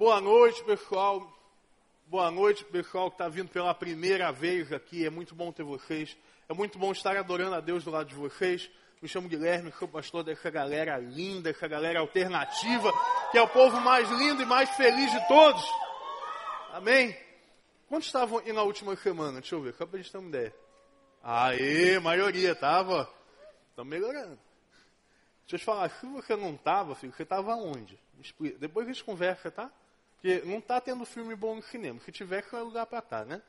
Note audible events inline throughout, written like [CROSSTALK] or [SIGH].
Boa noite, pessoal. Boa noite, pessoal que está vindo pela primeira vez aqui. É muito bom ter vocês. É muito bom estar adorando a Deus do lado de vocês. Me chamo Guilherme, sou pastor dessa galera linda, essa galera alternativa, que é o povo mais lindo e mais feliz de todos. Amém? Quantos estavam aí na última semana? Deixa eu ver, só para a gente ter uma ideia. Aê, maioria, tava. Estamos melhorando. Deixa eu te falar, se você não estava, filho, você estava onde? Depois a gente conversa, tá? Porque não está tendo filme bom no cinema. Se tiver, que é lugar para estar, tá, né?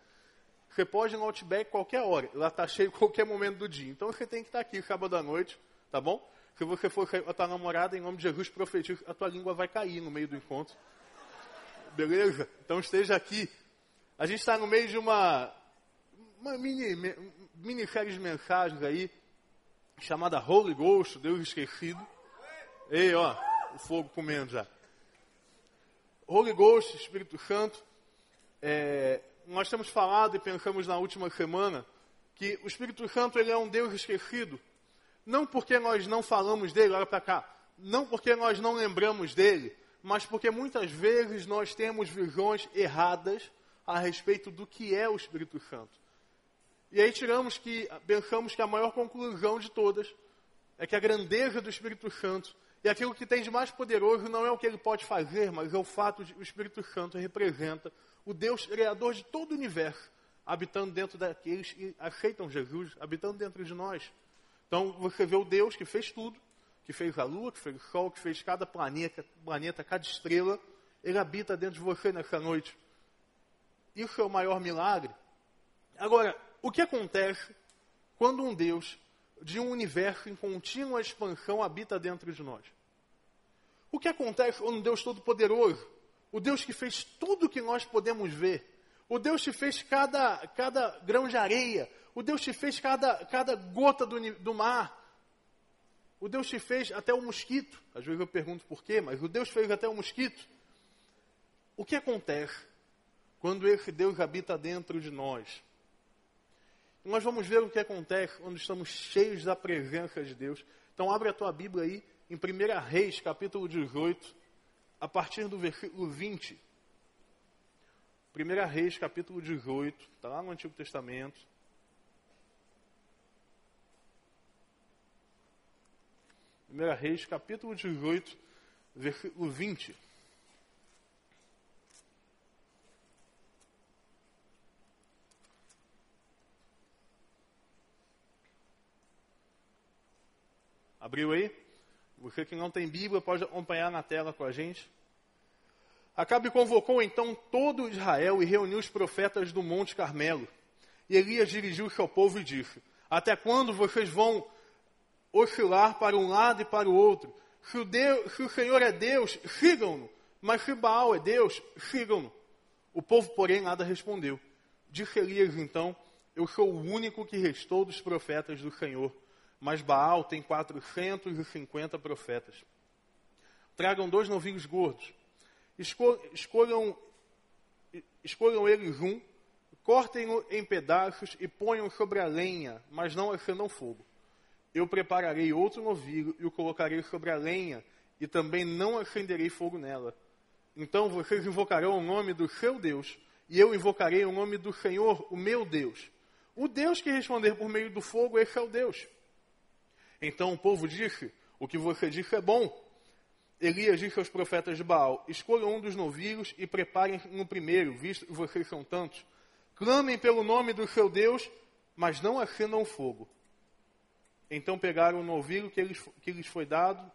Você pode ir no Outback qualquer hora. Lá está cheio qualquer momento do dia. Então você tem que estar tá aqui sábado à noite, tá bom? Se você for com a tua namorada, em nome de Jesus, profetizo, a tua língua vai cair no meio do encontro. Beleza? Então esteja aqui. A gente está no meio de uma, uma mini, mini série de mensagens aí, chamada Holy Ghost, Deus esquecido. Ei, ó, o fogo comendo já. Holy Ghost, Espírito Santo, é, nós temos falado e pensamos na última semana que o Espírito Santo ele é um Deus esquecido. Não porque nós não falamos dele, olha para cá, não porque nós não lembramos dele, mas porque muitas vezes nós temos visões erradas a respeito do que é o Espírito Santo. E aí tiramos que, pensamos que a maior conclusão de todas é que a grandeza do Espírito Santo e aquilo que tem de mais poderoso não é o que ele pode fazer, mas é o fato de o Espírito Santo representa o Deus criador de todo o universo, habitando dentro daqueles que aceitam Jesus, habitando dentro de nós. Então você vê o Deus que fez tudo, que fez a lua, que fez o sol, que fez cada planeta, planeta cada estrela, ele habita dentro de você nessa noite. Isso é o maior milagre. Agora, o que acontece quando um Deus de um universo em contínua expansão habita dentro de nós. O que acontece quando um Deus Todo-Poderoso, o Deus que fez tudo que nós podemos ver, o Deus que fez cada, cada grão de areia, o Deus que fez cada, cada gota do, do mar, o Deus que fez até o mosquito, às vezes eu pergunto por quê, mas o Deus fez até o mosquito. O que acontece quando esse Deus habita dentro de nós? Nós vamos ver o que acontece quando estamos cheios da presença de Deus. Então, abre a tua Bíblia aí, em 1 Reis, capítulo 18, a partir do versículo 20. 1 Reis, capítulo 18, está lá no Antigo Testamento. Primeira Reis, capítulo 18, versículo 20. Abriu aí? Você que não tem Bíblia pode acompanhar na tela com a gente. Acabe convocou então todo Israel e reuniu os profetas do Monte Carmelo. E Elias dirigiu-se ao povo e disse: Até quando vocês vão oscilar para um lado e para o outro? Se o, Deus, se o Senhor é Deus, sigam-no. Mas se Baal é Deus, sigam-no. O povo, porém, nada respondeu. Disse Elias então: Eu sou o único que restou dos profetas do Senhor mas Baal tem 450 profetas. Tragam dois novinhos gordos. Escolham, escolham eles um, cortem-o em pedaços e ponham sobre a lenha, mas não acendam fogo. Eu prepararei outro novilho e o colocarei sobre a lenha, e também não acenderei fogo nela. Então vocês invocarão o nome do seu Deus, e eu invocarei o nome do Senhor, o meu Deus. O Deus que responder por meio do fogo, esse é o Deus. Então o povo disse: O que você disse é bom. Elias disse aos profetas de Baal: Escolham um dos novilhos e preparem no primeiro, visto que vocês são tantos. Clamem pelo nome do seu Deus, mas não acendam fogo. Então pegaram o novilho que, eles, que lhes foi dado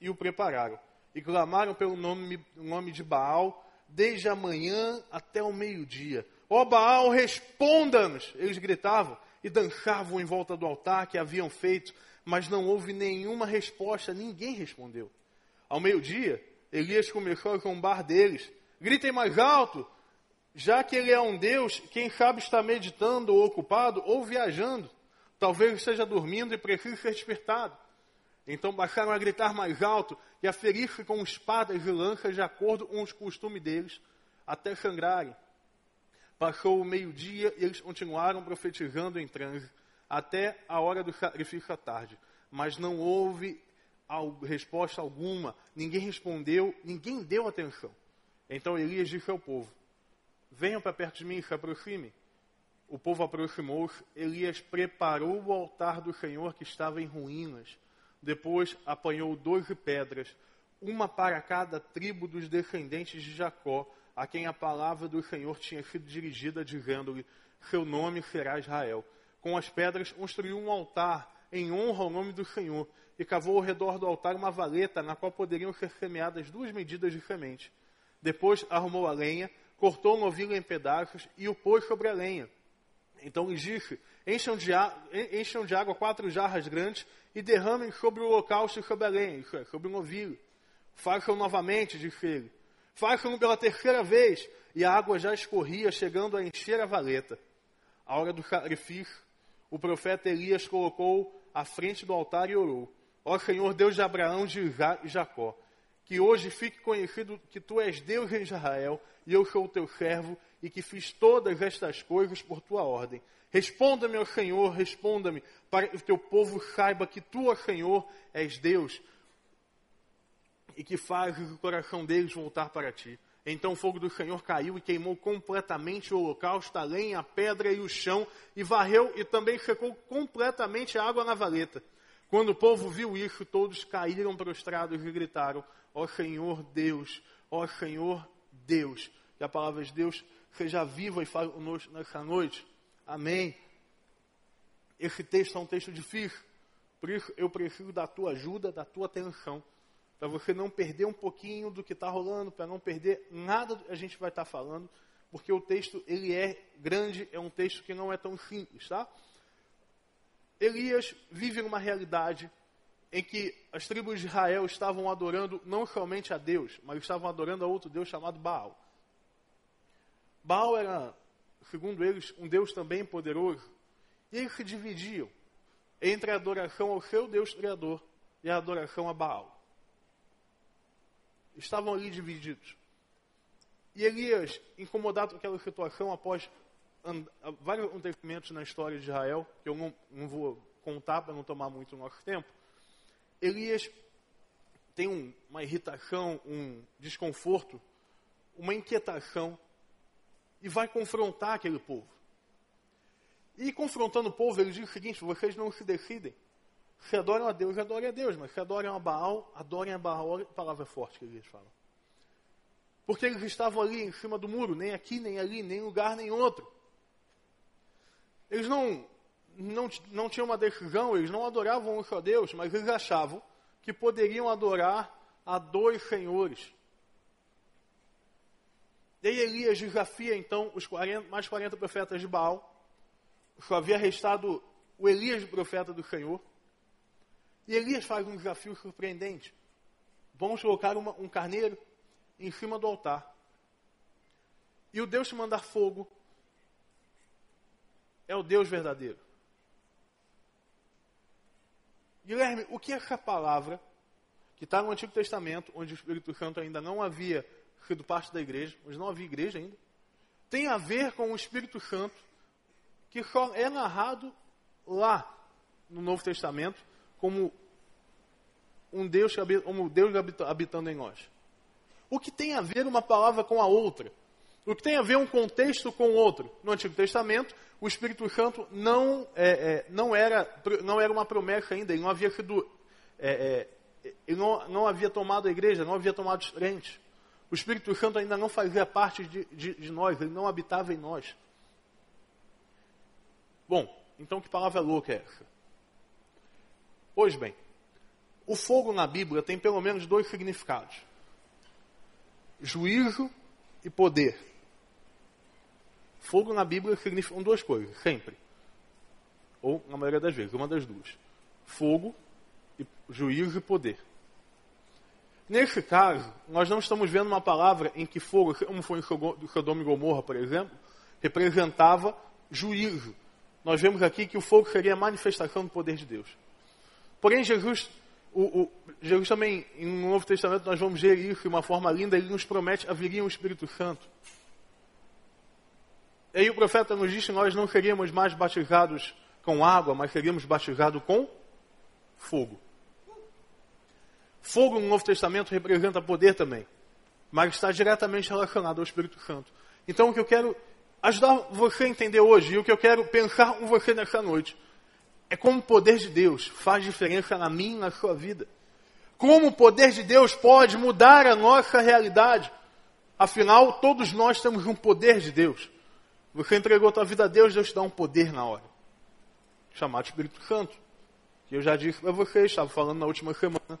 e o prepararam. E clamaram pelo nome, nome de Baal desde a manhã até o meio-dia. Ó Baal, responda-nos! Eles gritavam e dançavam em volta do altar que haviam feito mas não houve nenhuma resposta, ninguém respondeu. Ao meio-dia, Elias começou a zombar deles. Gritem mais alto, já que ele é um Deus, quem sabe está meditando ou ocupado ou viajando. Talvez esteja dormindo e precise ser despertado. Então baixaram a gritar mais alto e a ferir-se com espadas e lanças de acordo com os costumes deles, até sangrarem. Passou o meio-dia e eles continuaram profetizando em transe até a hora do sacrifício à tarde. Mas não houve resposta alguma, ninguém respondeu, ninguém deu atenção. Então Elias disse ao povo: Venham para perto de mim se aproximem. O povo aproximou-se. Elias preparou o altar do Senhor que estava em ruínas. Depois apanhou doze pedras, uma para cada tribo dos descendentes de Jacó, a quem a palavra do Senhor tinha sido dirigida, dizendo-lhe: Seu nome será Israel. Com as pedras construiu um altar em honra ao nome do Senhor e cavou ao redor do altar uma valeta na qual poderiam ser semeadas duas medidas de semente. Depois arrumou a lenha, cortou o novilho em pedaços e o pôs sobre a lenha. Então lhes disse: encham de, encham de água quatro jarras grandes e derramem sobre o holocausto e sobre a lenha, é, sobre o novilho. Façam novamente, disse ele. Façam pela terceira vez. E a água já escorria, chegando a encher a valeta. A hora do sacrifício, o profeta Elias colocou à frente do altar e orou: Ó Senhor, Deus de Abraão, de Jacó, que hoje fique conhecido que tu és Deus em Israel e eu sou o teu servo e que fiz todas estas coisas por tua ordem. Responda-me, ó Senhor, responda-me, para que o teu povo saiba que tu, ó Senhor, és Deus e que fazes o coração deles voltar para ti. Então o fogo do Senhor caiu e queimou completamente o holocausto, a lenha, a pedra e o chão, e varreu e também secou completamente a água na valeta. Quando o povo viu isso, todos caíram prostrados e gritaram: Ó Senhor Deus, ó Senhor Deus. E a palavra de Deus seja viva e fale conosco nessa noite. Amém. Esse texto é um texto difícil, por isso eu preciso da tua ajuda, da tua atenção, para você não perder um pouquinho do que está rolando, para não perder nada que a gente vai estar tá falando, porque o texto ele é grande, é um texto que não é tão simples, tá? Elias vive numa realidade em que as tribos de Israel estavam adorando não somente a Deus, mas estavam adorando a outro Deus chamado Baal. Baal era, segundo eles, um Deus também poderoso, e eles se dividiam entre a adoração ao seu Deus Criador e a adoração a Baal. Estavam ali divididos. E Elias, incomodado com aquela situação, após vários acontecimentos na história de Israel, que eu não, não vou contar para não tomar muito nosso tempo, Elias tem um, uma irritação, um desconforto, uma inquietação e vai confrontar aquele povo. E confrontando o povo, ele diz o seguinte: vocês não se decidem. Se adoram a Deus, adorem a Deus, mas se adoram a Baal, adorem a Baal. Palavra forte que eles falam. Porque eles estavam ali em cima do muro, nem aqui, nem ali, nem lugar, nem outro. Eles não, não, não tinham uma decisão, eles não adoravam um só Deus, mas eles achavam que poderiam adorar a dois senhores. E Elias desafia então os 40, mais 40 profetas de Baal. Só havia restado o Elias, profeta do Senhor. E Elias faz um desafio surpreendente. Vamos colocar uma, um carneiro em cima do altar. E o Deus que mandar fogo é o Deus verdadeiro. Guilherme, o que essa palavra que está no Antigo Testamento, onde o Espírito Santo ainda não havia sido parte da igreja, mas não havia igreja ainda, tem a ver com o Espírito Santo, que só é narrado lá no Novo Testamento como um Deus, como Deus habitando em nós. O que tem a ver uma palavra com a outra? O que tem a ver um contexto com o outro? No Antigo Testamento, o Espírito Santo não, é, é, não, era, não era uma promessa ainda, ele não havia sido. É, é, ele não, não havia tomado a igreja, não havia tomado os crentes. O Espírito Santo ainda não fazia parte de, de, de nós, ele não habitava em nós. Bom, então que palavra louca é essa? Pois bem, o fogo na Bíblia tem pelo menos dois significados: juízo e poder. Fogo na Bíblia significa duas coisas, sempre. Ou, na maioria das vezes, uma das duas. Fogo, e juízo e poder. Nesse caso, nós não estamos vendo uma palavra em que fogo, como foi em Sodoma e Gomorra, por exemplo, representava juízo. Nós vemos aqui que o fogo seria a manifestação do poder de Deus. Porém, Jesus, o, o, Jesus também, no Novo Testamento, nós vamos ver isso de uma forma linda, ele nos promete haveria um Espírito Santo. E aí o profeta nos diz que nós não seríamos mais batizados com água, mas seríamos batizados com fogo. Fogo no Novo Testamento representa poder também. mas está diretamente relacionado ao Espírito Santo. Então, o que eu quero ajudar você a entender hoje, e o que eu quero pensar com você nessa noite, é como o poder de Deus faz diferença na minha e na sua vida. Como o poder de Deus pode mudar a nossa realidade. Afinal, todos nós temos um poder de Deus. Você entregou a tua vida a Deus, Deus te dá um poder na hora. Chamado Espírito Santo. Que eu já disse para vocês, estava falando na última semana.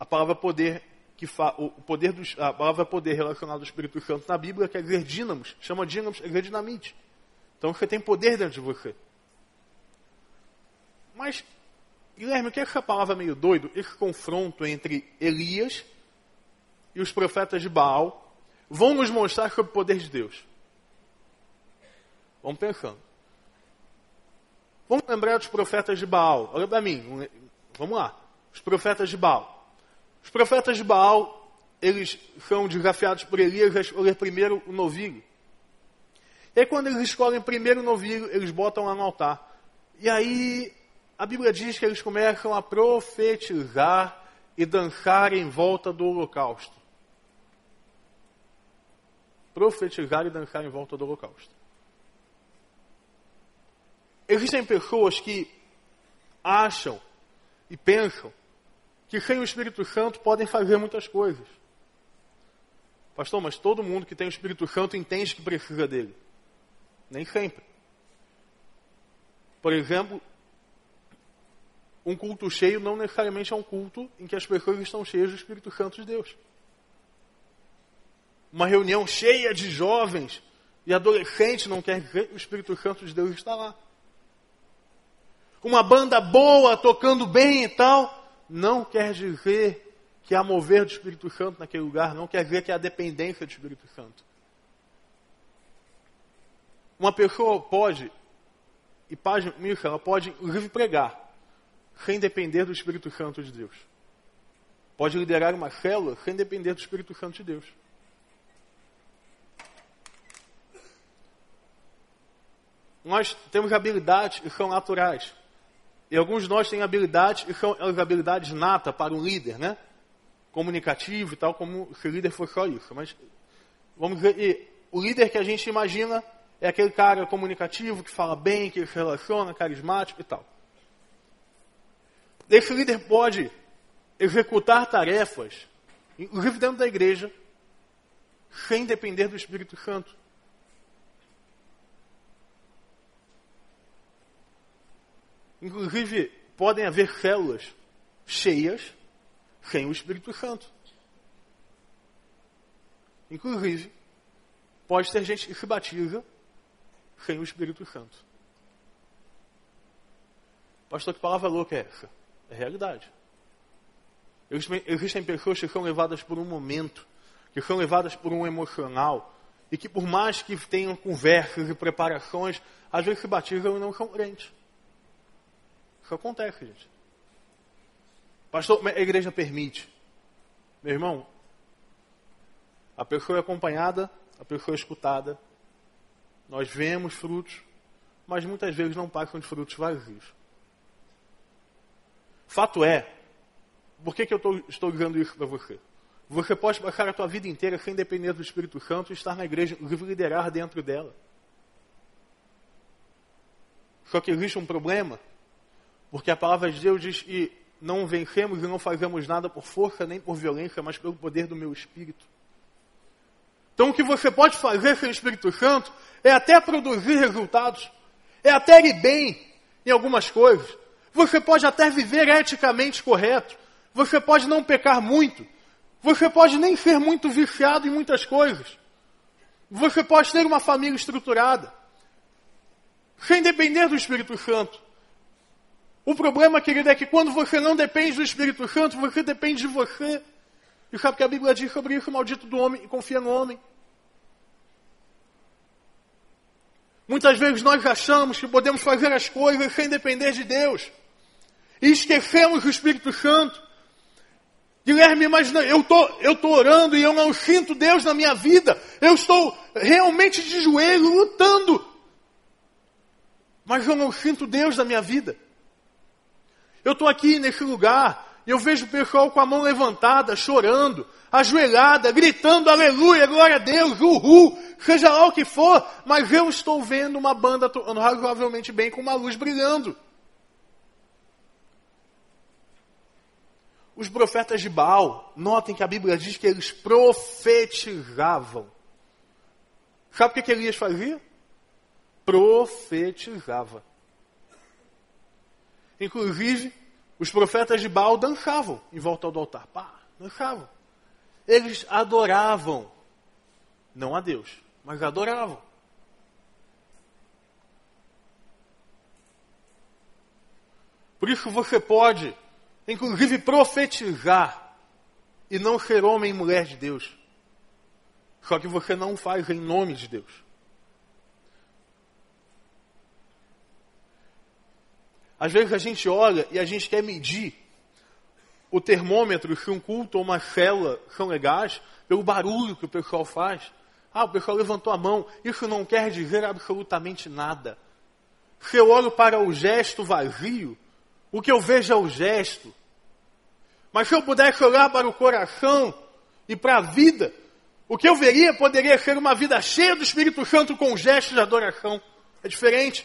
A palavra poder, que fa, o poder do, a palavra poder relacionado ao Espírito Santo na Bíblia, que é dizer dínamos, chama dínamos, é dinamite. Então você tem poder dentro de você. Mas, Guilherme, o que é essa palavra meio doido? Esse confronto entre Elias e os profetas de Baal vão nos mostrar sobre o poder de Deus. Vamos pensando. Vamos lembrar dos profetas de Baal. Olha para mim. Vamos lá. Os profetas de Baal. Os profetas de Baal, eles são desafiados por Elias a escolher primeiro o novilho. E aí, quando eles escolhem primeiro o novilho, eles botam lá no altar. E aí, a Bíblia diz que eles começam a profetizar e dançar em volta do holocausto. Profetizar e dançar em volta do holocausto. Existem pessoas que acham e pensam que sem o Espírito Santo podem fazer muitas coisas. Pastor, mas todo mundo que tem o Espírito Santo entende que precisa dele. Nem sempre. Por exemplo, um culto cheio não necessariamente é um culto em que as pessoas estão cheias do Espírito Santo de Deus. Uma reunião cheia de jovens e adolescentes não quer dizer que o Espírito Santo de Deus está lá. Uma banda boa, tocando bem e tal, não quer dizer que há mover do Espírito Santo naquele lugar, não quer dizer que há dependência do Espírito Santo. Uma pessoa pode, e nisso, ela pode inclusive pregar, sem depender do Espírito Santo de Deus. Pode liderar uma célula sem depender do Espírito Santo de Deus. Nós temos habilidades que são naturais. E alguns de nós têm habilidades, e são as habilidades nata para um líder, né? Comunicativo e tal, como se o líder fosse só isso. Mas, vamos dizer, o líder que a gente imagina é aquele cara comunicativo, que fala bem, que se relaciona, carismático e tal. Esse líder pode executar tarefas, inclusive dentro da igreja, sem depender do Espírito Santo. Inclusive, podem haver células cheias sem o Espírito Santo. Inclusive, pode ter gente que se batiza sem o Espírito Santo. Pastor, que palavra louca é essa? É realidade. Existem pessoas que são levadas por um momento, que são levadas por um emocional, e que por mais que tenham conversas e preparações, às vezes se batizam e não são crentes. Isso acontece, gente. Pastor, a igreja permite. Meu irmão, a pessoa é acompanhada, a pessoa é escutada. Nós vemos frutos, mas muitas vezes não passam de frutos vazios. Fato é, por que, que eu tô, estou dizendo isso para você? Você pode passar a tua vida inteira sem depender do Espírito Santo e estar na igreja, liderar dentro dela. Só que existe um problema porque a palavra de Deus diz que não vencemos e não fazemos nada por força nem por violência, mas pelo poder do meu Espírito. Então o que você pode fazer sem o Espírito Santo é até produzir resultados, é até ir bem em algumas coisas. Você pode até viver eticamente correto, você pode não pecar muito, você pode nem ser muito viciado em muitas coisas. Você pode ter uma família estruturada, sem depender do Espírito Santo. O problema, querido, é que quando você não depende do Espírito Santo, você depende de você. E sabe o que a Bíblia diz sobre isso? Maldito do homem e confia no homem. Muitas vezes nós achamos que podemos fazer as coisas sem depender de Deus. E esquecemos o Espírito Santo. Guilherme, mas eu tô, eu tô orando e eu não sinto Deus na minha vida. Eu estou realmente de joelho lutando. Mas eu não sinto Deus na minha vida. Eu estou aqui nesse lugar e eu vejo o pessoal com a mão levantada, chorando, ajoelhada, gritando aleluia, glória a Deus, uhul, seja lá o que for, mas eu estou vendo uma banda tocando razoavelmente bem com uma luz brilhando. Os profetas de Baal, notem que a Bíblia diz que eles profetizavam. Sabe o que, Elias fazia? Profetizava. Inclusive, os profetas de Baal dançavam em volta do altar. Pá, dançavam. Eles adoravam. Não a Deus, mas adoravam. Por isso você pode, inclusive, profetizar e não ser homem e mulher de Deus. Só que você não faz em nome de Deus. Às vezes a gente olha e a gente quer medir o termômetro se um culto ou uma célula são legais pelo barulho que o pessoal faz. Ah, o pessoal levantou a mão. Isso não quer dizer absolutamente nada. Se eu olho para o gesto vazio, o que eu vejo é o gesto. Mas se eu pudesse olhar para o coração e para a vida, o que eu veria poderia ser uma vida cheia do Espírito Santo com gestos de adoração. É diferente.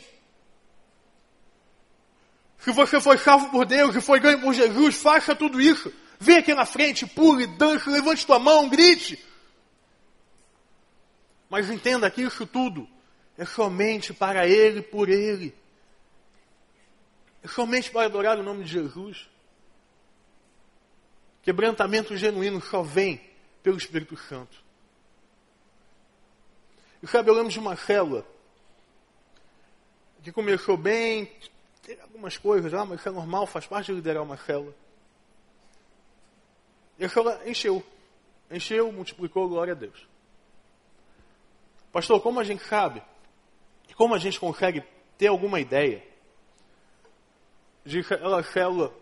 Se você foi salvo por Deus e foi ganho por Jesus, faça tudo isso. Vem aqui na frente, pule, dance, levante tua mão, grite. Mas entenda que isso tudo é somente para Ele, por Ele. Somente para adorar o nome de Jesus. Quebrantamento genuíno só vem pelo Espírito Santo. E sabe, eu lembro de uma célula que começou bem, tem algumas coisas, ah, mas isso é normal, faz parte de liderar uma célula. E a célula encheu. Encheu, multiplicou, glória a Deus. Pastor, como a gente sabe, e como a gente consegue ter alguma ideia de que a célula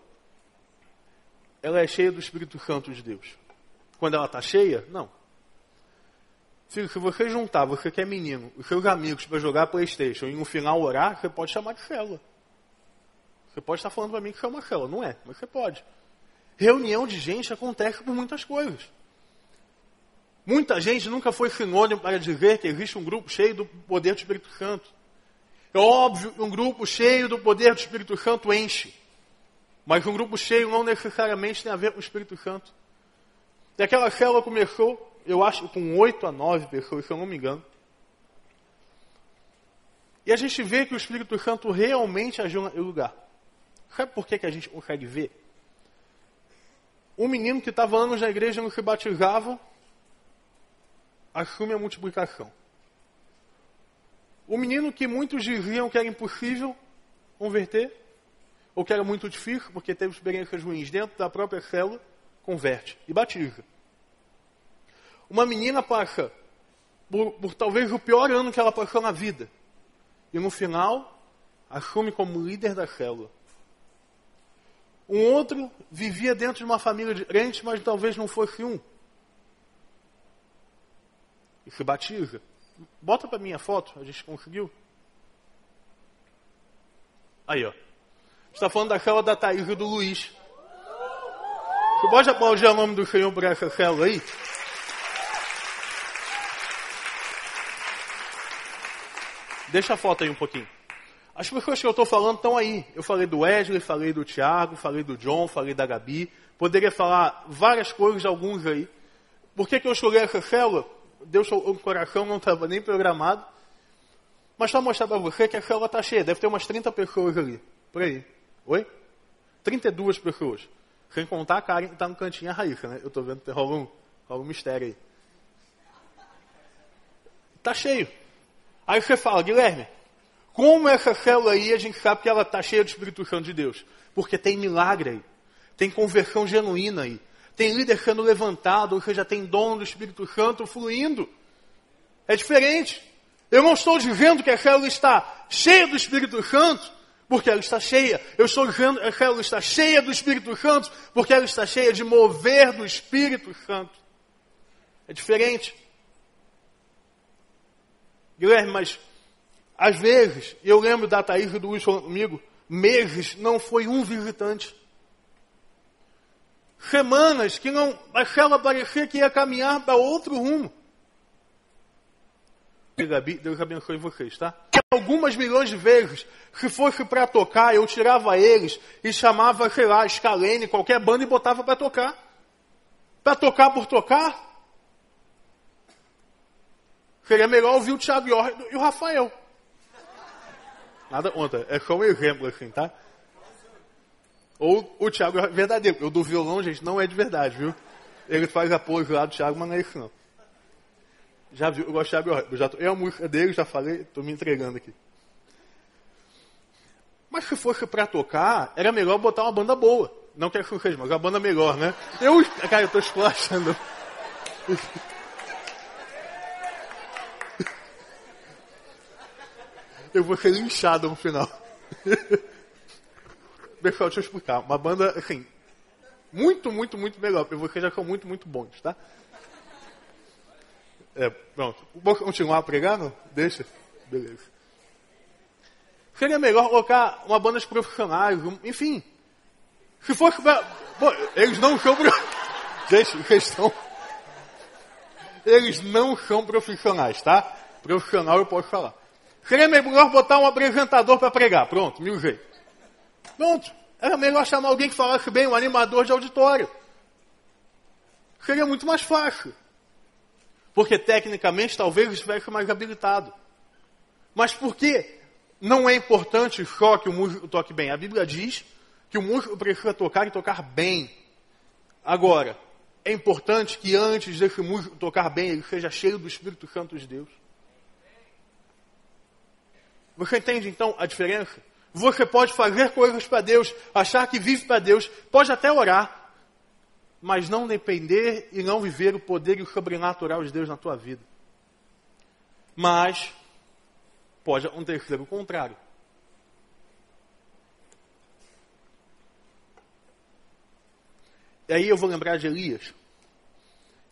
ela é cheia do Espírito Santo de Deus? Quando ela está cheia? Não. Se, se você juntar, você que é menino, os seus amigos para jogar Playstation e no final orar, você pode chamar de célula. Você pode estar falando para mim que é uma célula. Não é, mas você pode. Reunião de gente acontece por muitas coisas. Muita gente nunca foi sinônimo para dizer que existe um grupo cheio do poder do Espírito Santo. É óbvio que um grupo cheio do poder do Espírito Santo enche. Mas um grupo cheio não necessariamente tem a ver com o Espírito Santo. E aquela célula começou, eu acho, com oito a nove pessoas, se eu não me engano. E a gente vê que o Espírito Santo realmente agiu no lugar. Sabe por que, que a gente consegue ver? Um menino que estava anos na igreja não se batizava, assume a multiplicação. O menino que muitos diziam que era impossível converter, ou que era muito difícil, porque teve experiências ruins dentro da própria célula, converte e batiza. Uma menina passa por, por talvez o pior ano que ela passou na vida, e no final assume como líder da célula. Um outro vivia dentro de uma família de crentes, mas talvez não fosse um. E se batiza. Bota para minha foto, a gente conseguiu. Aí, ó. Está falando da célula da Thaís e do Luiz. Você pode aplaudir o nome do Senhor por essa célula aí? Deixa a foto aí um pouquinho. As pessoas que eu estou falando estão aí. Eu falei do Wesley, falei do Tiago, falei do John, falei da Gabi. Poderia falar várias coisas, alguns aí. Por que, que eu escolhi essa célula? Deus o coração, não estava nem programado. Mas só mostrar para você que a célula está cheia. Deve ter umas 30 pessoas ali. Por aí. Oi? 32 pessoas. Sem contar a Karen que está no cantinho a Raíssa, né? Eu estou vendo que rola um, rola um mistério aí. Está cheio. Aí você fala, Guilherme, como essa célula aí, a gente sabe que ela está cheia do Espírito Santo de Deus. Porque tem milagre aí. Tem conversão genuína aí. Tem líder sendo levantado, ou seja, tem dom do Espírito Santo fluindo. É diferente. Eu não estou dizendo que a célula está cheia do Espírito Santo, porque ela está cheia. Eu estou dizendo que a célula está cheia do Espírito Santo, porque ela está cheia de mover do Espírito Santo. É diferente. Guilherme, mas às vezes, eu lembro da Thaís e do Luiz comigo, meses não foi um visitante. Semanas que não, aquela parecia que ia caminhar para outro rumo. Deus abençoe vocês, tá? Algumas milhões de vezes, se fosse para tocar, eu tirava eles e chamava, sei lá, Scalene, qualquer banda e botava para tocar. Para tocar por tocar. Seria melhor ouvir o Thiago e o Rafael. Nada contra, é só um exemplo assim, tá? Ou o Thiago é verdadeiro. Eu do violão, gente, não é de verdade, viu? Ele faz apoio lá do Thiago, mas não é isso não. Já viu, eu gosto de Thiago eu já tô, É a música dele, já falei, estou me entregando aqui. Mas se fosse para tocar, era melhor botar uma banda boa. Não que seja, mas uma banda melhor, né? Eu, cara, eu tô esculachando. [LAUGHS] Eu vou ser linchado no final. [LAUGHS] Pessoal, deixa eu explicar. Uma banda, assim, muito, muito, muito melhor. Porque vocês já são muito, muito bons, tá? É, pronto. Vou continuar pregando? Deixa? Beleza. Seria melhor colocar uma banda de profissionais, enfim. Se fosse pra... Pô, eles não são... [LAUGHS] Gente, questão... Eles não são profissionais, tá? Profissional eu posso falar. Seria melhor botar um apresentador para pregar. Pronto, mil jeitos. Pronto. Era melhor chamar alguém que falasse bem, um animador de auditório. Seria muito mais fácil. Porque tecnicamente talvez estivesse mais habilitado. Mas por que não é importante só que o músico toque bem? A Bíblia diz que o músico precisa tocar e tocar bem. Agora, é importante que antes desse músico tocar bem, ele seja cheio do Espírito Santo de Deus. Você entende então a diferença? Você pode fazer coisas para Deus, achar que vive para Deus, pode até orar, mas não depender e não viver o poder e o sobrenatural de Deus na tua vida. Mas pode acontecer o contrário. E aí eu vou lembrar de Elias.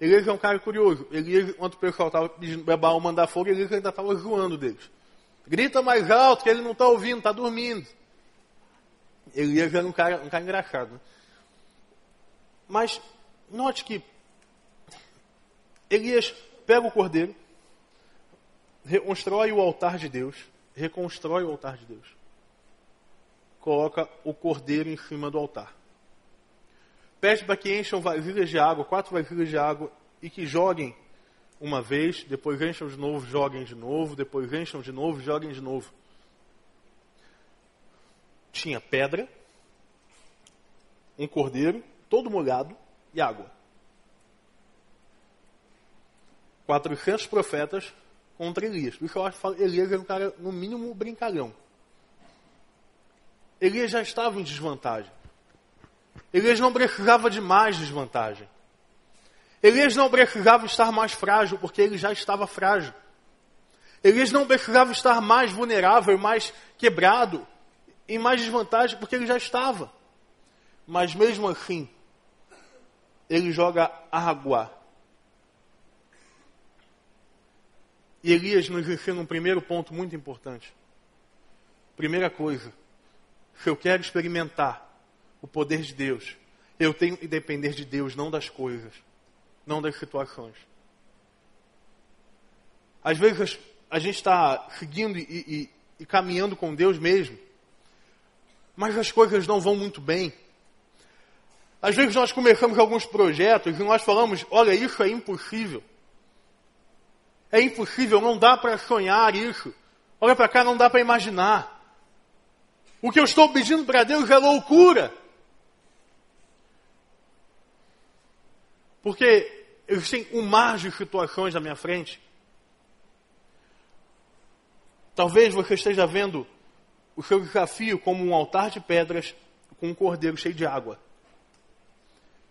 Elias é um cara curioso. Elias, enquanto o pessoal estava pedindo para Baal mandar fogo, Elias ainda estava zoando deles. Grita mais alto que ele não está ouvindo, está dormindo. Elias era um cara, um cara engraçado. Né? Mas note que Elias pega o cordeiro, reconstrói o altar de Deus, reconstrói o altar de Deus. Coloca o cordeiro em cima do altar. Pede para que encham vasilhas de água, quatro vasilhas de água, e que joguem uma vez, depois encham de novo, joguem de novo, depois encham de novo, joguem de novo. Tinha pedra, um cordeiro, todo molhado, e água. 400 profetas contra Elias. Por isso eu acho que Elias era um cara, no mínimo, brincalhão. Elias já estava em desvantagem. Elias não precisava de mais desvantagem. Elias não precisava estar mais frágil, porque ele já estava frágil. Elias não precisava estar mais vulnerável, mais quebrado, em mais desvantagem, porque ele já estava. Mas mesmo assim, ele joga água. E Elias nos ensina um primeiro ponto muito importante. Primeira coisa, se eu quero experimentar o poder de Deus, eu tenho que depender de Deus, não das coisas não das situações. Às vezes a gente está seguindo e, e, e caminhando com Deus mesmo, mas as coisas não vão muito bem. Às vezes nós começamos alguns projetos e nós falamos: olha, isso é impossível. É impossível, não dá para sonhar isso. Olha para cá, não dá para imaginar. O que eu estou pedindo para Deus é loucura. Porque existem um mar de situações na minha frente. Talvez você esteja vendo o seu desafio como um altar de pedras com um cordeiro cheio de água.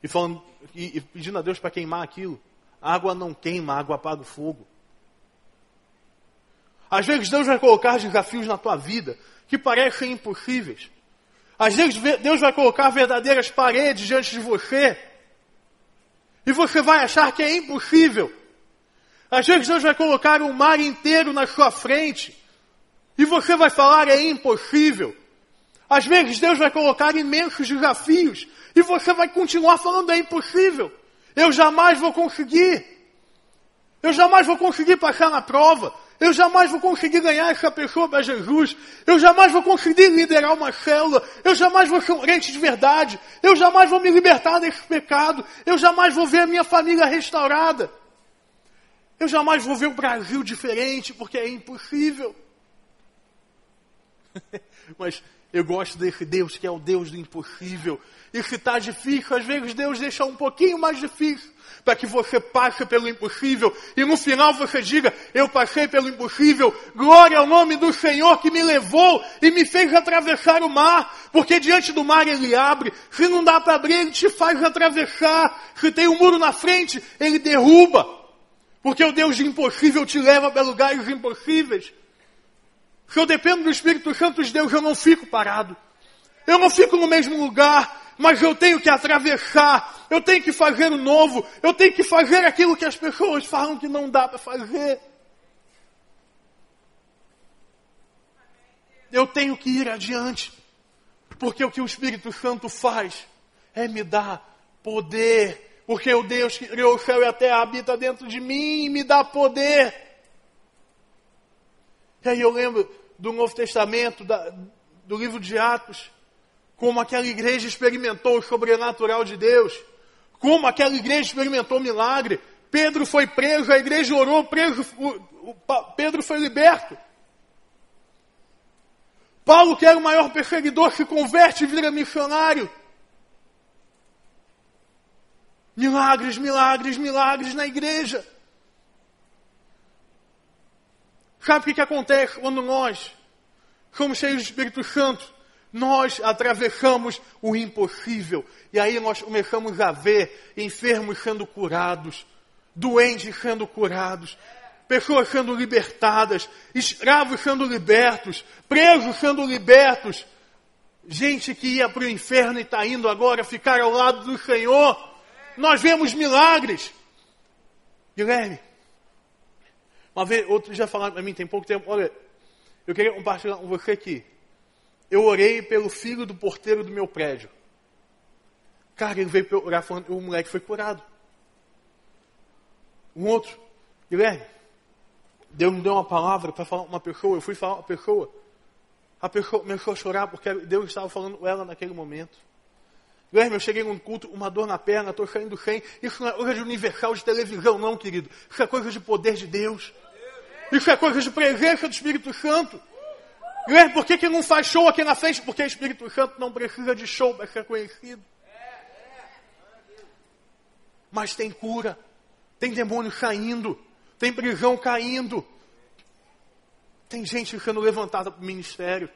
E, falando, e, e pedindo a Deus para queimar aquilo. A água não queima, a água apaga o fogo. Às vezes Deus vai colocar desafios na tua vida que parecem impossíveis. Às vezes Deus vai colocar verdadeiras paredes diante de você e você vai achar que é impossível. Às vezes Deus vai colocar um mar inteiro na sua frente. E você vai falar é impossível. Às vezes Deus vai colocar imensos desafios e você vai continuar falando é impossível. Eu jamais vou conseguir. Eu jamais vou conseguir passar na prova. Eu jamais vou conseguir ganhar essa pessoa para Jesus. Eu jamais vou conseguir liderar uma célula. Eu jamais vou ser um crente de verdade. Eu jamais vou me libertar desse pecado. Eu jamais vou ver a minha família restaurada. Eu jamais vou ver o Brasil diferente, porque é impossível. [LAUGHS] Mas eu gosto desse Deus que é o Deus do impossível. E se está difícil, às vezes Deus deixa um pouquinho mais difícil para que você passe pelo impossível. E no final você diga: Eu passei pelo impossível, glória ao nome do Senhor que me levou e me fez atravessar o mar, porque diante do mar ele abre, se não dá para abrir, ele te faz atravessar, se tem um muro na frente, ele derruba, porque o Deus de impossível te leva para lugares impossíveis. Se eu dependo do Espírito Santo de Deus, eu não fico parado. Eu não fico no mesmo lugar mas eu tenho que atravessar, eu tenho que fazer o novo, eu tenho que fazer aquilo que as pessoas falam que não dá para fazer. Eu tenho que ir adiante, porque o que o Espírito Santo faz é me dar poder, porque o Deus que criou o céu e a terra habita dentro de mim e me dá poder. E aí eu lembro do Novo Testamento, da, do livro de Atos, como aquela igreja experimentou o sobrenatural de Deus, como aquela igreja experimentou milagre. Pedro foi preso, a igreja orou, preso, o, o, Pedro foi liberto. Paulo, que era o maior perseguidor, se converte e vira missionário. Milagres, milagres, milagres na igreja. Sabe o que, que acontece quando nós somos cheios do Espírito Santo? Nós atravessamos o impossível. E aí nós começamos a ver enfermos sendo curados, doentes sendo curados, pessoas sendo libertadas, escravos sendo libertos, presos sendo libertos, gente que ia para o inferno e está indo agora ficar ao lado do Senhor. Nós vemos milagres. Guilherme, uma vez, outros já falaram para mim, tem pouco tempo, olha, eu queria compartilhar com você aqui eu orei pelo filho do porteiro do meu prédio. Cara, ele veio orar falando, o moleque foi curado. Um outro, Guilherme, Deus me deu uma palavra para falar uma pessoa, eu fui falar uma pessoa. A pessoa começou a chorar porque Deus estava falando ela naquele momento. Guilherme, eu cheguei num culto, uma dor na perna, estou saindo sem. Isso não é coisa de universal de televisão, não, querido. Isso é coisa de poder de Deus. Isso é coisa de presença do Espírito Santo. Ué, por que, que não faz show aqui na frente? Porque o Espírito Santo não precisa de show para ser conhecido. Mas tem cura, tem demônio caindo, tem prisão caindo, tem gente sendo levantada para o ministério.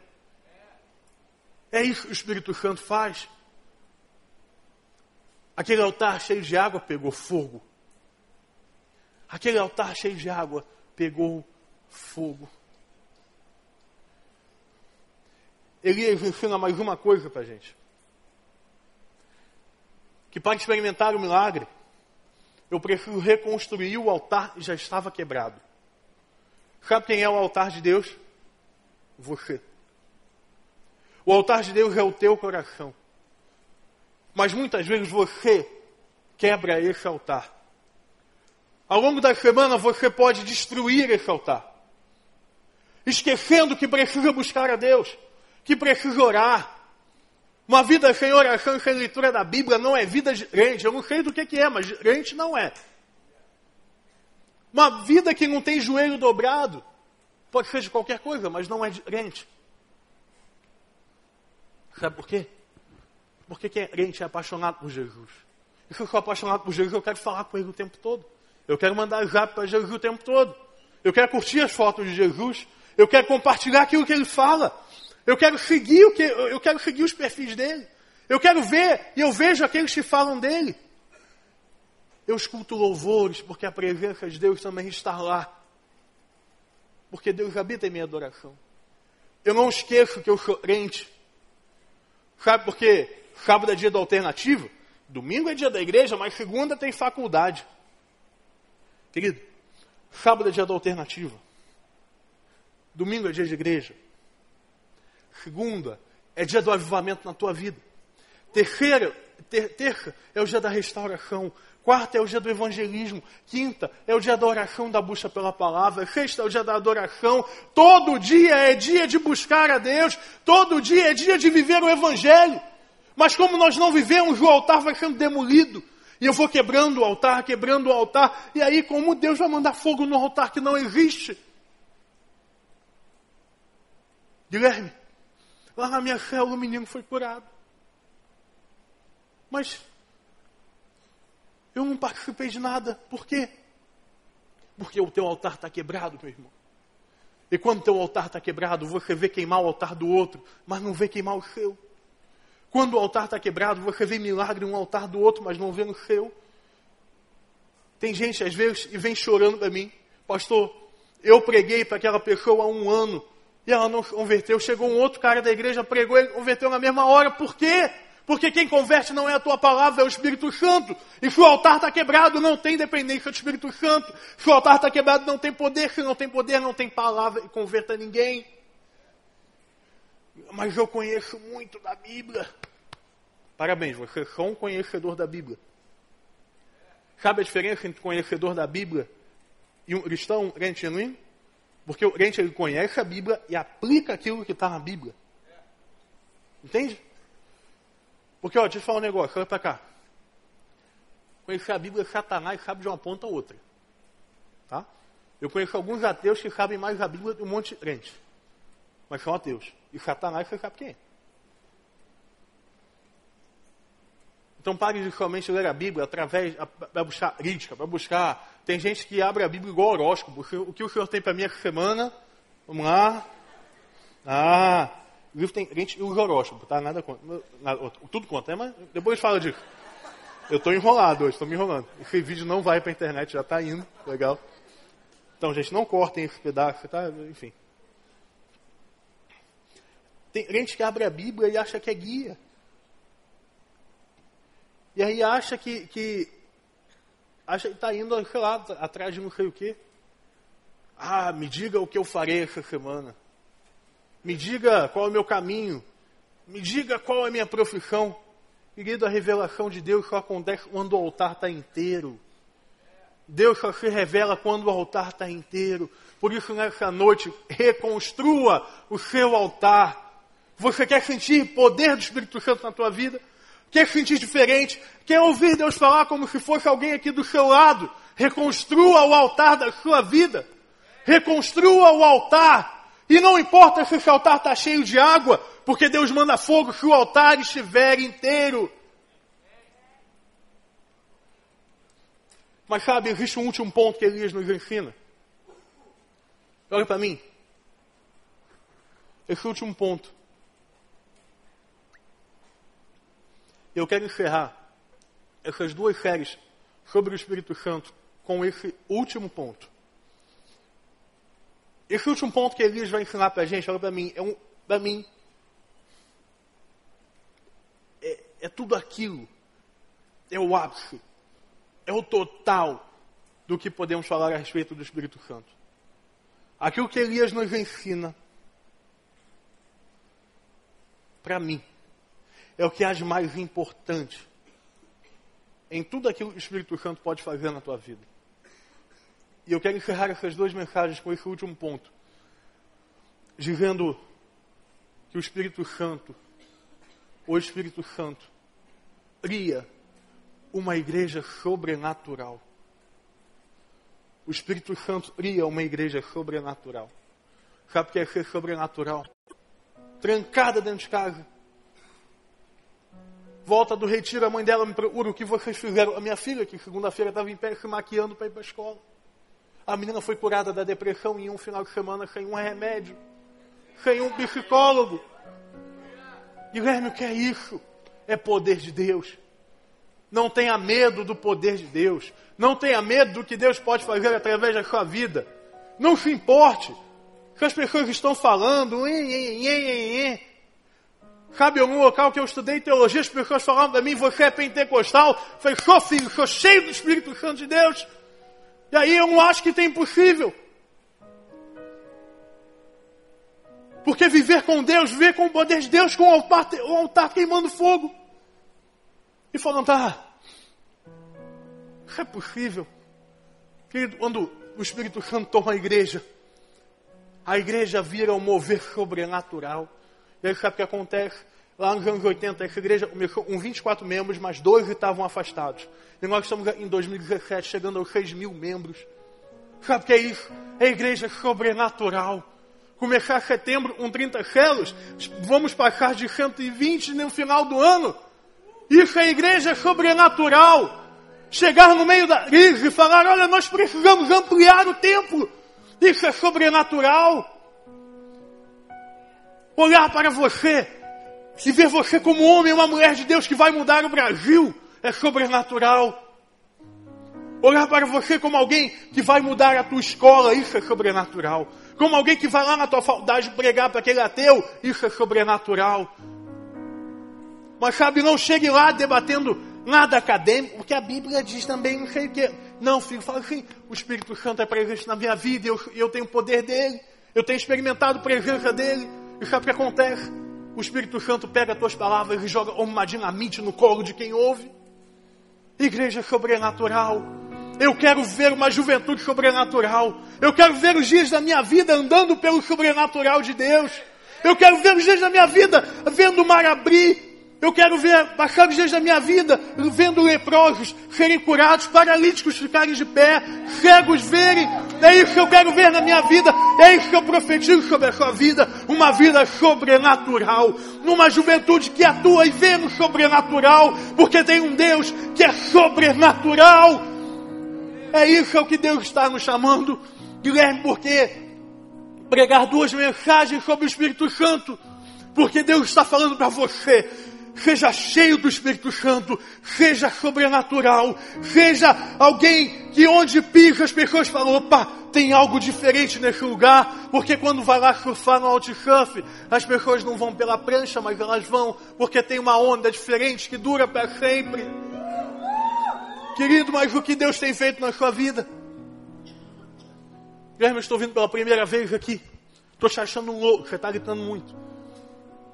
É isso que o Espírito Santo faz. Aquele altar cheio de água pegou fogo. Aquele altar cheio de água pegou fogo. Elias ensina mais uma coisa para a gente. Que para experimentar o milagre, eu preciso reconstruir o altar que já estava quebrado. Sabe quem é o altar de Deus? Você. O altar de Deus é o teu coração. Mas muitas vezes você quebra esse altar. Ao longo da semana você pode destruir esse altar. Esquecendo que precisa buscar a Deus que precisa orar. Uma vida sem oração sem leitura da Bíblia não é vida de crente. Eu não sei do que, que é, mas crente não é. Uma vida que não tem joelho dobrado pode ser de qualquer coisa, mas não é de crente. Sabe por quê? Porque quem é crente é apaixonado por Jesus. E se eu sou apaixonado por Jesus, eu quero falar com ele o tempo todo. Eu quero mandar zap para Jesus o tempo todo. Eu quero curtir as fotos de Jesus. Eu quero compartilhar aquilo que ele fala. Eu quero seguir o que eu quero seguir os perfis dele. Eu quero ver e eu vejo aqueles que falam dele. Eu escuto louvores porque a presença de Deus também está lá. Porque Deus habita em minha adoração. Eu não esqueço que eu sou crente. Sabe por quê? Sábado é dia da alternativa. Domingo é dia da igreja, mas segunda tem faculdade. Querido, sábado é dia da alternativa. Domingo é dia de igreja. Segunda é dia do avivamento na tua vida. Terceira, ter, terça é o dia da restauração. Quarta é o dia do evangelismo. Quinta é o dia da oração, da busca pela palavra. Sexta é o dia da adoração. Todo dia é dia de buscar a Deus. Todo dia é dia de viver o evangelho. Mas como nós não vivemos, o altar vai sendo demolido. E eu vou quebrando o altar, quebrando o altar. E aí, como Deus vai mandar fogo no altar que não existe? Guilherme, lá na minha célula o menino foi curado. Mas eu não participei de nada. Por quê? Porque o teu altar está quebrado, meu irmão. E quando o teu altar está quebrado, você vê queimar o altar do outro, mas não vê queimar o seu. Quando o altar está quebrado, você vê milagre no altar do outro, mas não vê no seu. Tem gente, às vezes, e vem chorando para mim, pastor, eu preguei para aquela pessoa há um ano e ela não converteu. Chegou um outro cara da igreja, pregou e converteu na mesma hora. Por quê? Porque quem converte não é a tua palavra, é o Espírito Santo. E se o altar está quebrado, não tem dependência do Espírito Santo. Se o altar está quebrado, não tem poder. Se não tem poder, não tem palavra e converta ninguém. Mas eu conheço muito da Bíblia. Parabéns, você é só um conhecedor da Bíblia. Sabe a diferença entre conhecedor da Bíblia e um cristão crente genuíno? Porque o crente ele conhece a Bíblia e aplica aquilo que está na Bíblia. Entende? Porque, ó, deixa eu falar um negócio, olha para cá. Conhecer a Bíblia, Satanás sabe de uma ponta a outra. Tá? Eu conheço alguns ateus que sabem mais a Bíblia do que um monte de crente. Mas são ateus. E Satanás, você sabe quem é. Então pare de somente ler a Bíblia através, para buscar crítica, para buscar. Tem gente que abre a Bíblia igual horóscopo. O que o senhor tem para mim essa semana? Vamos lá. Ah, o livro tem crente e o horóscopo, tá? Nada contra. Nada, tudo contra, né? mas depois fala disso. Eu estou enrolado hoje, estou me enrolando. Esse vídeo não vai para a internet, já está indo. Legal. Então, gente, não cortem esse pedaço, tá? Enfim. Tem gente que abre a Bíblia e acha que é guia. E aí acha que, que acha que está indo, sei lá, atrás de não sei o quê. Ah, me diga o que eu farei essa semana. Me diga qual é o meu caminho. Me diga qual é a minha profissão. Querido, a revelação de Deus só acontece quando o altar está inteiro. Deus só se revela quando o altar está inteiro. Por isso, nessa noite, reconstrua o seu altar. Você quer sentir poder do Espírito Santo na tua vida? Quer sentir diferente? Quer ouvir Deus falar como se fosse alguém aqui do seu lado? Reconstrua o altar da sua vida. Reconstrua o altar. E não importa se esse altar está cheio de água, porque Deus manda fogo se o altar estiver inteiro. Mas sabe, existe um último ponto que Elias nos ensina. Olha para mim. Esse último ponto Eu quero encerrar essas duas séries sobre o Espírito Santo com esse último ponto. Esse último ponto que Elias vai ensinar para a gente, olha para mim, é um, para mim, é, é tudo aquilo, é o ápice, é o total do que podemos falar a respeito do Espírito Santo. Aquilo que Elias nos ensina, para mim, é o que há de mais importante em tudo aquilo que o Espírito Santo pode fazer na tua vida. E eu quero encerrar essas duas mensagens com esse último ponto, dizendo que o Espírito Santo, o Espírito Santo, cria uma igreja sobrenatural. O Espírito Santo cria uma igreja sobrenatural. Sabe o que é ser sobrenatural? Trancada dentro de casa Volta do retiro, a mãe dela me procura o que vocês fizeram. A minha filha, que segunda-feira estava em pé se maquiando para ir para a escola. A menina foi curada da depressão em um final de semana sem um remédio, sem um psicólogo. Guilherme, o que é isso? É poder de Deus. Não tenha medo do poder de Deus. Não tenha medo do que Deus pode fazer através da sua vida. Não se importe que as pessoas estão falando. Sabe algum local que eu estudei teologia, as pessoas falavam para mim, você é pentecostal? Eu falei, sou filho, sou cheio do Espírito Santo de Deus. E aí eu não acho que tem impossível. Porque viver com Deus, viver com o poder de Deus, com o altar, o altar queimando fogo. E falando, tá, é possível. Querido, quando o Espírito Santo toma a igreja, a igreja vira um mover sobrenatural. E aí sabe o que acontece? Lá nos anos 80, essa igreja começou com 24 membros, mas 12 estavam afastados. E nós estamos em 2017 chegando aos 6 mil membros. Sabe o que é isso? É igreja sobrenatural. Começar setembro com 30 células, vamos passar de 120 no final do ano. Isso é igreja sobrenatural. Chegar no meio da crise e falar: olha, nós precisamos ampliar o templo. Isso é sobrenatural. Olhar para você e ver você como homem, uma mulher de Deus que vai mudar o Brasil é sobrenatural. Olhar para você como alguém que vai mudar a tua escola, isso é sobrenatural. Como alguém que vai lá na tua faculdade pregar para aquele ateu, isso é sobrenatural. Mas sabe, não chegue lá debatendo nada acadêmico, porque a Bíblia diz também não sei o quê. Não, filho, fala assim, o Espírito Santo é presente na minha vida, eu, eu tenho o poder dele, eu tenho experimentado a presença dele. E sabe o que acontece? o Espírito Santo pega as tuas palavras e joga uma dinamite no colo de quem ouve. Igreja sobrenatural. Eu quero ver uma juventude sobrenatural. Eu quero ver os dias da minha vida andando pelo sobrenatural de Deus. Eu quero ver os dias da minha vida vendo o mar abrir, eu quero ver passar dias da minha vida vendo leprosos serem curados, paralíticos ficarem de pé, cegos verem. É isso que eu quero ver na minha vida. É isso que eu profetizo sobre a sua vida. Uma vida sobrenatural. Numa juventude que atua e vê no sobrenatural. Porque tem um Deus que é sobrenatural. É isso é o que Deus está nos chamando. Guilherme, porque pregar duas mensagens sobre o Espírito Santo. Porque Deus está falando para você seja cheio do Espírito Santo, seja sobrenatural, seja alguém que onde pisa as pessoas falam, opa, tem algo diferente nesse lugar, porque quando vai lá surfar no outsurf, as pessoas não vão pela prancha, mas elas vão, porque tem uma onda diferente que dura para sempre. Querido, mas o que Deus tem feito na sua vida? Guilherme, estou vindo pela primeira vez aqui. Estou te achando um louco, você está gritando muito.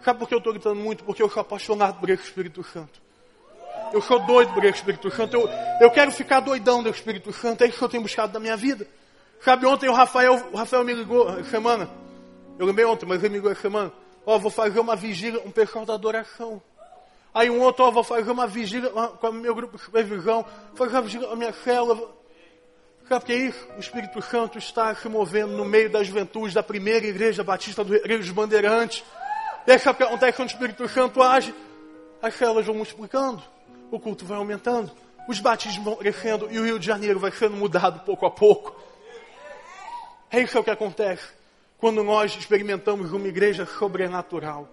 Sabe por que eu estou gritando muito? Porque eu sou apaixonado por esse Espírito Santo. Eu sou doido por esse Espírito Santo. Eu, eu quero ficar doidão do Espírito Santo. É isso que eu tenho buscado da minha vida. Sabe, ontem o Rafael, o Rafael me ligou semana. Eu lembrei ontem, mas ele me ligou essa semana. Ó, oh, vou fazer uma vigília, um pessoal da adoração. Aí um outro, ó, oh, vou fazer uma vigília com o meu grupo de supervisão. Fazer uma vigília com a minha célula. Sabe o que é isso? O Espírito Santo está se movendo no meio da juventude da primeira igreja batista do Rio dos Bandeirantes. O que acontece quando o Espírito Santo age? As células vão multiplicando, o culto vai aumentando, os batismos vão crescendo e o Rio de Janeiro vai sendo mudado pouco a pouco. É isso que acontece quando nós experimentamos uma igreja sobrenatural.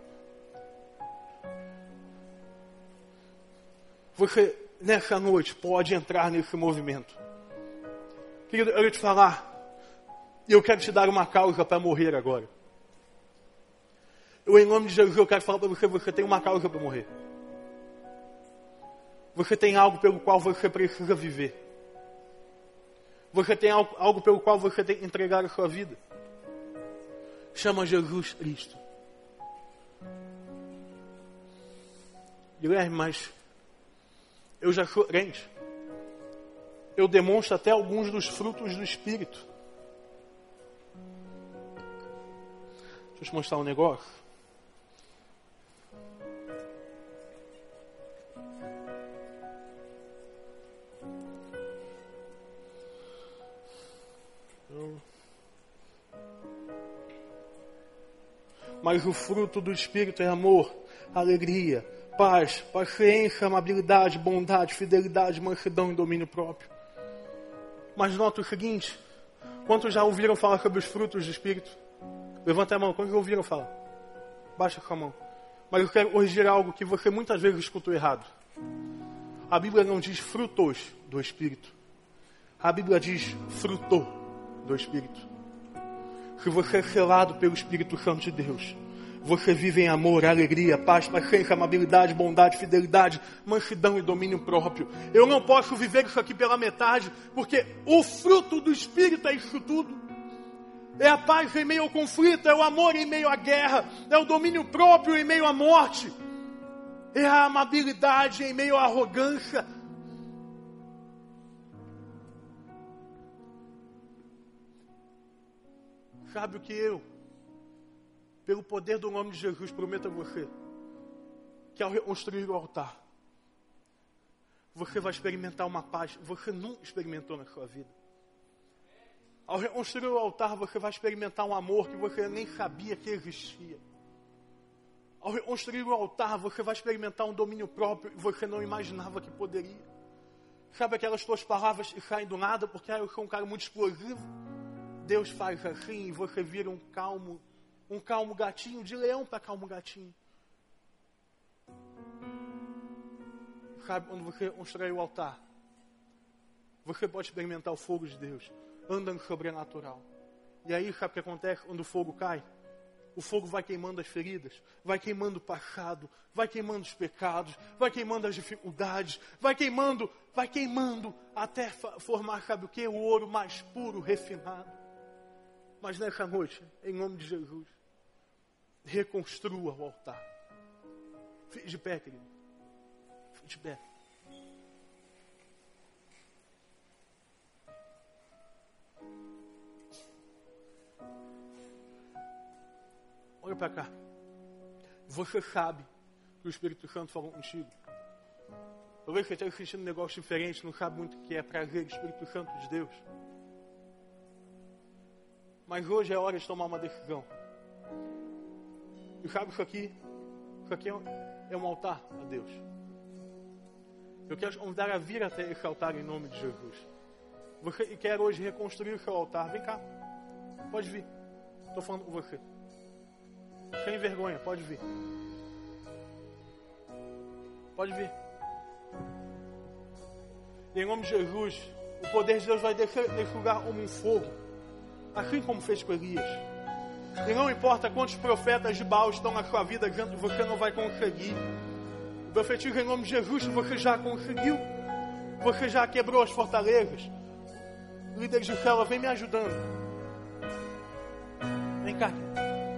Você, nessa noite, pode entrar nesse movimento. Querido, eu quero te falar, e eu quero te dar uma causa para morrer agora. Eu, em nome de Jesus, eu quero falar para você: você tem uma causa para morrer. Você tem algo pelo qual você precisa viver. Você tem algo, algo pelo qual você tem que entregar a sua vida. Chama Jesus Cristo. Guilherme, mas eu já sou crente. Eu demonstro até alguns dos frutos do Espírito. Deixa eu te mostrar um negócio. Mas o fruto do Espírito é amor, alegria, paz, paciência, amabilidade, bondade, fidelidade, mansidão e domínio próprio. Mas nota o seguinte: quantos já ouviram falar sobre os frutos do Espírito? Levanta a mão, quantos já ouviram falar? Baixa com a mão. Mas eu quero corrigir algo que você muitas vezes escutou errado. A Bíblia não diz frutos do Espírito. A Bíblia diz fruto do Espírito. Se você é selado pelo Espírito Santo de Deus, você vive em amor, alegria, paz, paciência, amabilidade, bondade, fidelidade, mansidão e domínio próprio. Eu não posso viver isso aqui pela metade, porque o fruto do Espírito é isso tudo. É a paz em meio ao conflito, é o amor em meio à guerra, é o domínio próprio em meio à morte, é a amabilidade em meio à arrogância. Sabe o que eu, pelo poder do nome de Jesus, prometo a você? Que ao reconstruir o altar, você vai experimentar uma paz que você nunca experimentou na sua vida. Ao reconstruir o altar, você vai experimentar um amor que você nem sabia que existia. Ao reconstruir o altar, você vai experimentar um domínio próprio que você não imaginava que poderia. Sabe aquelas tuas palavras que saem do nada porque ah, eu sou um cara muito explosivo? Deus faz assim e você vira um calmo, um calmo gatinho, de leão para calmo gatinho. Sabe quando você constrói o altar? Você pode experimentar o fogo de Deus anda no sobrenatural. E aí, sabe o que acontece quando o fogo cai? O fogo vai queimando as feridas, vai queimando o passado, vai queimando os pecados, vai queimando as dificuldades, vai queimando, vai queimando até formar, sabe o que? O ouro mais puro, refinado. Mas nessa noite, em nome de Jesus, reconstrua o altar. Fique de pé, querido. Fique de pé. Olha para cá. Você sabe que o Espírito Santo falou contigo. Talvez você esteja sentindo um negócio diferente, não sabe muito o que é prazer do Espírito Santo de Deus. Mas hoje é hora de tomar uma decisão. E sabe isso aqui? Isso aqui é um altar a Deus. Eu quero te convidar a vir até esse altar em nome de Jesus. Você quer hoje reconstruir o seu altar? Vem cá. Pode vir. Estou falando com você. Sem vergonha, pode vir. Pode vir. E em nome de Jesus, o poder de Deus vai descer nesse lugar como um fogo. Assim como fez com Elias. E não importa quantos profetas de Baal estão na sua vida dizendo que você não vai conseguir. Profetiza em nome de Jesus você já conseguiu. Você já quebrou as fortalezas. Líderes de célula, vem me ajudando. Vem cá.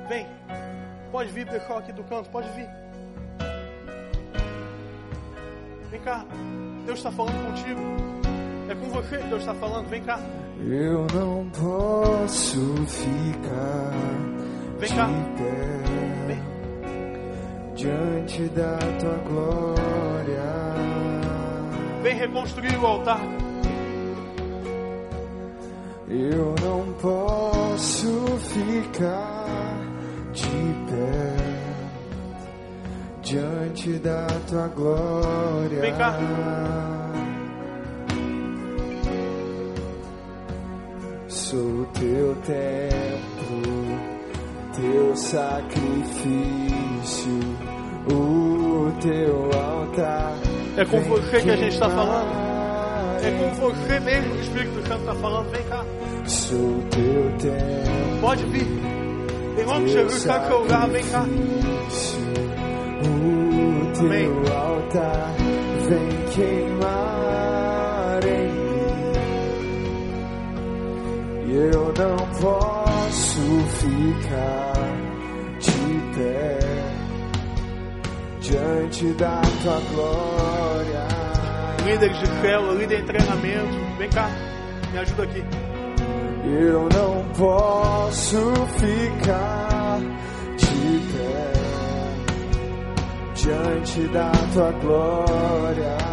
Vem. Pode vir, pessoal aqui do canto, pode vir. Vem cá. Deus está falando contigo. É com você que Deus está falando. Vem cá. Eu não posso ficar Vem cá. de pé Vem. diante da tua glória. Vem reconstruir o altar. Eu não posso ficar de pé diante da tua glória. Vem cá. Sou teu templo, teu sacrifício, o teu altar. É com você que a gente está falando. É com você mesmo que o Espírito Santo está falando. Vem cá. Sou teu templo. Pode vir. Em nome de Jesus, está no seu lugar. Vem cá. O teu Amém. altar vem queimar eu não posso ficar de pé diante da tua glória. Líderes de célula, líder em treinamento. Vem cá. Me ajuda aqui. Eu não posso ficar de pé diante da tua glória.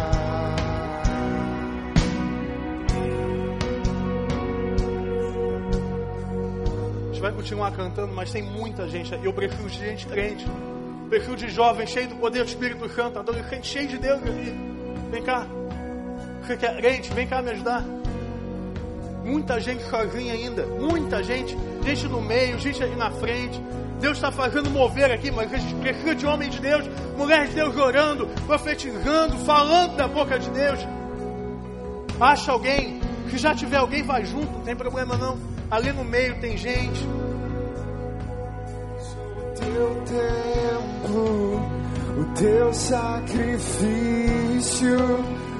Vai continuar cantando, mas tem muita gente. Eu prefiro de gente crente. Prefiro de jovem, cheio do poder do Espírito Santo, adolescente, cheio de Deus ali. Vem cá. Crente? Vem cá me ajudar. Muita gente sozinha ainda. Muita gente. Gente no meio, gente ali na frente. Deus está fazendo mover aqui, mas a gente precisa de homem de Deus, mulher de Deus orando, profetizando, falando da boca de Deus. Acha alguém. Se já tiver alguém, vai junto, não tem problema não. Ali no meio tem gente. Teu templo, o teu sacrifício,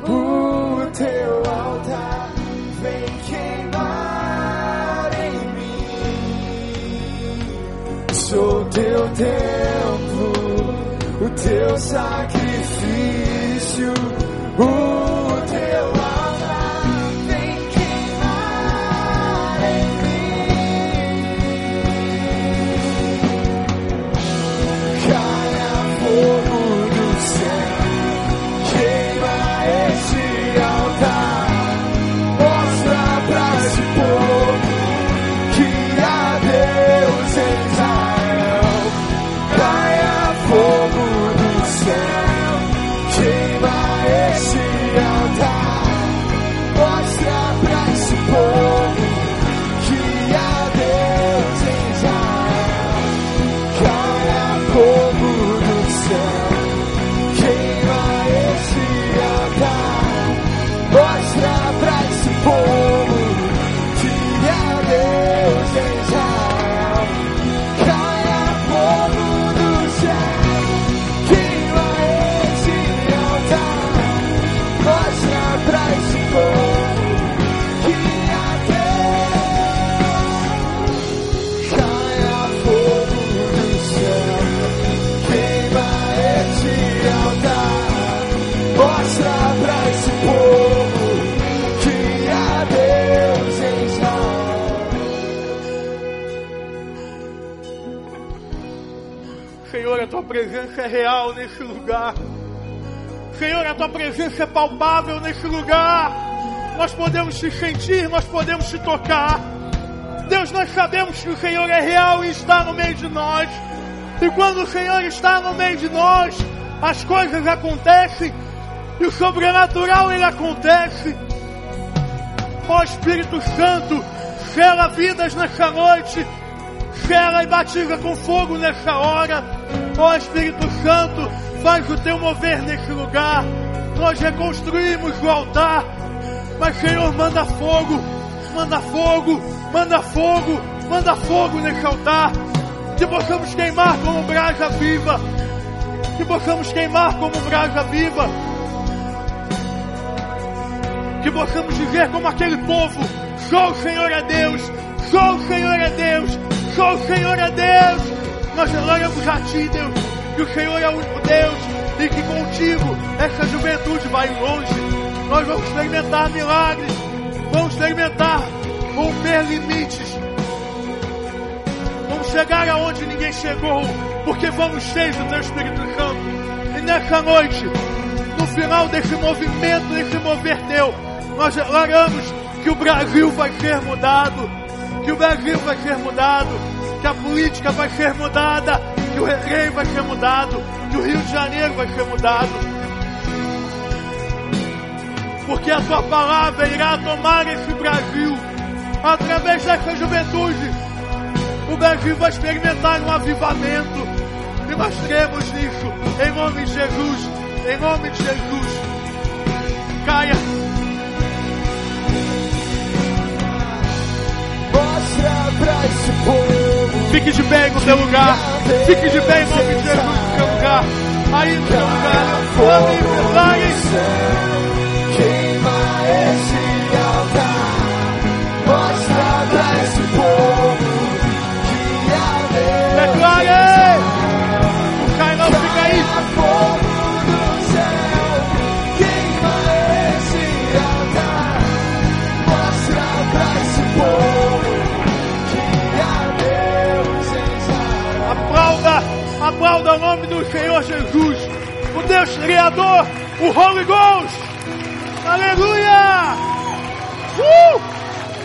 o teu altar vem queimar em mim. sou teu templo, o teu sacrifício, o presença é real nesse lugar. Senhor, a tua presença é palpável nesse lugar. Nós podemos te sentir, nós podemos te tocar. Deus, nós sabemos que o Senhor é real e está no meio de nós. E quando o Senhor está no meio de nós, as coisas acontecem e o sobrenatural ele acontece. Ó Espírito Santo, sela vidas nessa noite, sela e batiza com fogo nessa hora. Ó Espírito Santo, faz o teu mover nesse lugar. Nós reconstruímos o altar, mas Senhor, manda fogo, manda fogo, manda fogo, manda fogo nesse altar. Que possamos queimar como brasa viva, que possamos queimar como brasa viva que possamos dizer como aquele povo: só o Senhor é Deus, só o Senhor é Deus, só o Senhor é Deus. Nós gloriamos a Ti, Deus, que o Senhor é o único Deus e que contigo essa juventude vai longe. Nós vamos experimentar milagres, vamos experimentar romper limites, vamos chegar aonde ninguém chegou, porque vamos cheios do Teu Espírito Santo. E nessa noite, no final desse movimento, desse mover teu, nós declaramos que o Brasil vai ser mudado, que o Brasil vai ser mudado, que a política vai ser mudada, que o recreio vai ser mudado, que o Rio de Janeiro vai ser mudado. Porque a tua palavra irá tomar esse Brasil através dessa juventude. O Brasil vai experimentar um avivamento e nós cremos nisso, em nome de Jesus. Em nome de Jesus. Caia. Fique de pé no teu lugar. Fique de pé em nome de Jesus no teu lugar. Aí no teu lugar. Ame, vai. O Senhor Jesus, o Deus Criador, o Holy Ghost. Aleluia! Uh!